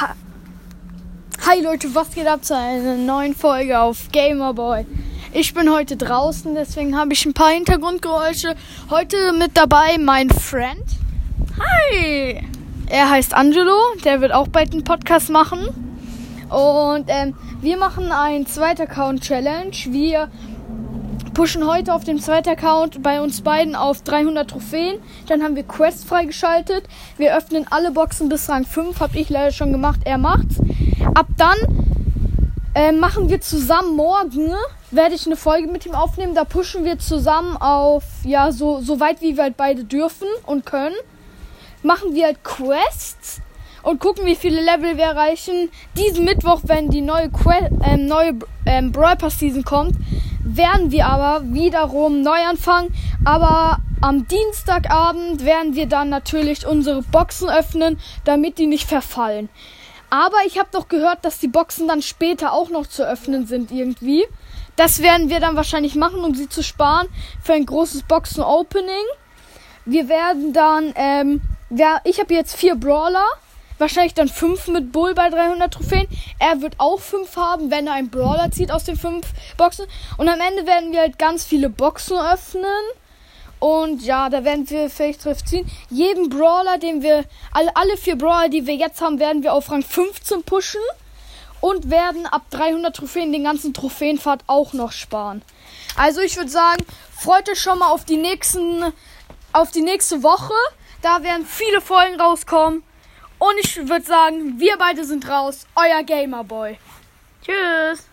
Hi Leute, was geht ab zu einer neuen Folge auf Gamerboy? Ich bin heute draußen, deswegen habe ich ein paar Hintergrundgeräusche. Heute mit dabei mein Friend. Hi! Er heißt Angelo, der wird auch bald einen Podcast machen. Und ähm, wir machen ein zweiter Account Challenge. Wir pushen heute auf dem zweiten Account bei uns beiden auf 300 Trophäen. Dann haben wir Quests freigeschaltet. Wir öffnen alle Boxen bis Rang 5. Hab ich leider schon gemacht. Er macht's. Ab dann äh, machen wir zusammen morgen, werde ich eine Folge mit ihm aufnehmen. Da pushen wir zusammen auf, ja, so, so weit wie wir halt beide dürfen und können. Machen wir halt Quests und gucken, wie viele Level wir erreichen. Diesen Mittwoch, wenn die neue, que äh, neue ähm, Brawl Pass Season kommt, werden wir aber wiederum neu anfangen. Aber am Dienstagabend werden wir dann natürlich unsere Boxen öffnen, damit die nicht verfallen. Aber ich habe doch gehört, dass die Boxen dann später auch noch zu öffnen sind irgendwie. Das werden wir dann wahrscheinlich machen, um sie zu sparen für ein großes Boxen-Opening. Wir werden dann, ähm, ja, ich habe jetzt vier Brawler. Wahrscheinlich dann fünf mit Bull bei 300 Trophäen. Er wird auch fünf haben, wenn er einen Brawler zieht aus den fünf Boxen. Und am Ende werden wir halt ganz viele Boxen öffnen. Und ja, da werden wir vielleicht drauf ziehen. Jeden Brawler, den wir, alle, alle vier Brawler, die wir jetzt haben, werden wir auf Rang 15 pushen. Und werden ab 300 Trophäen den ganzen Trophäenpfad auch noch sparen. Also ich würde sagen, freut euch schon mal auf die nächsten, auf die nächste Woche. Da werden viele Folgen rauskommen. Und ich würde sagen, wir beide sind raus. Euer Gamerboy. Tschüss.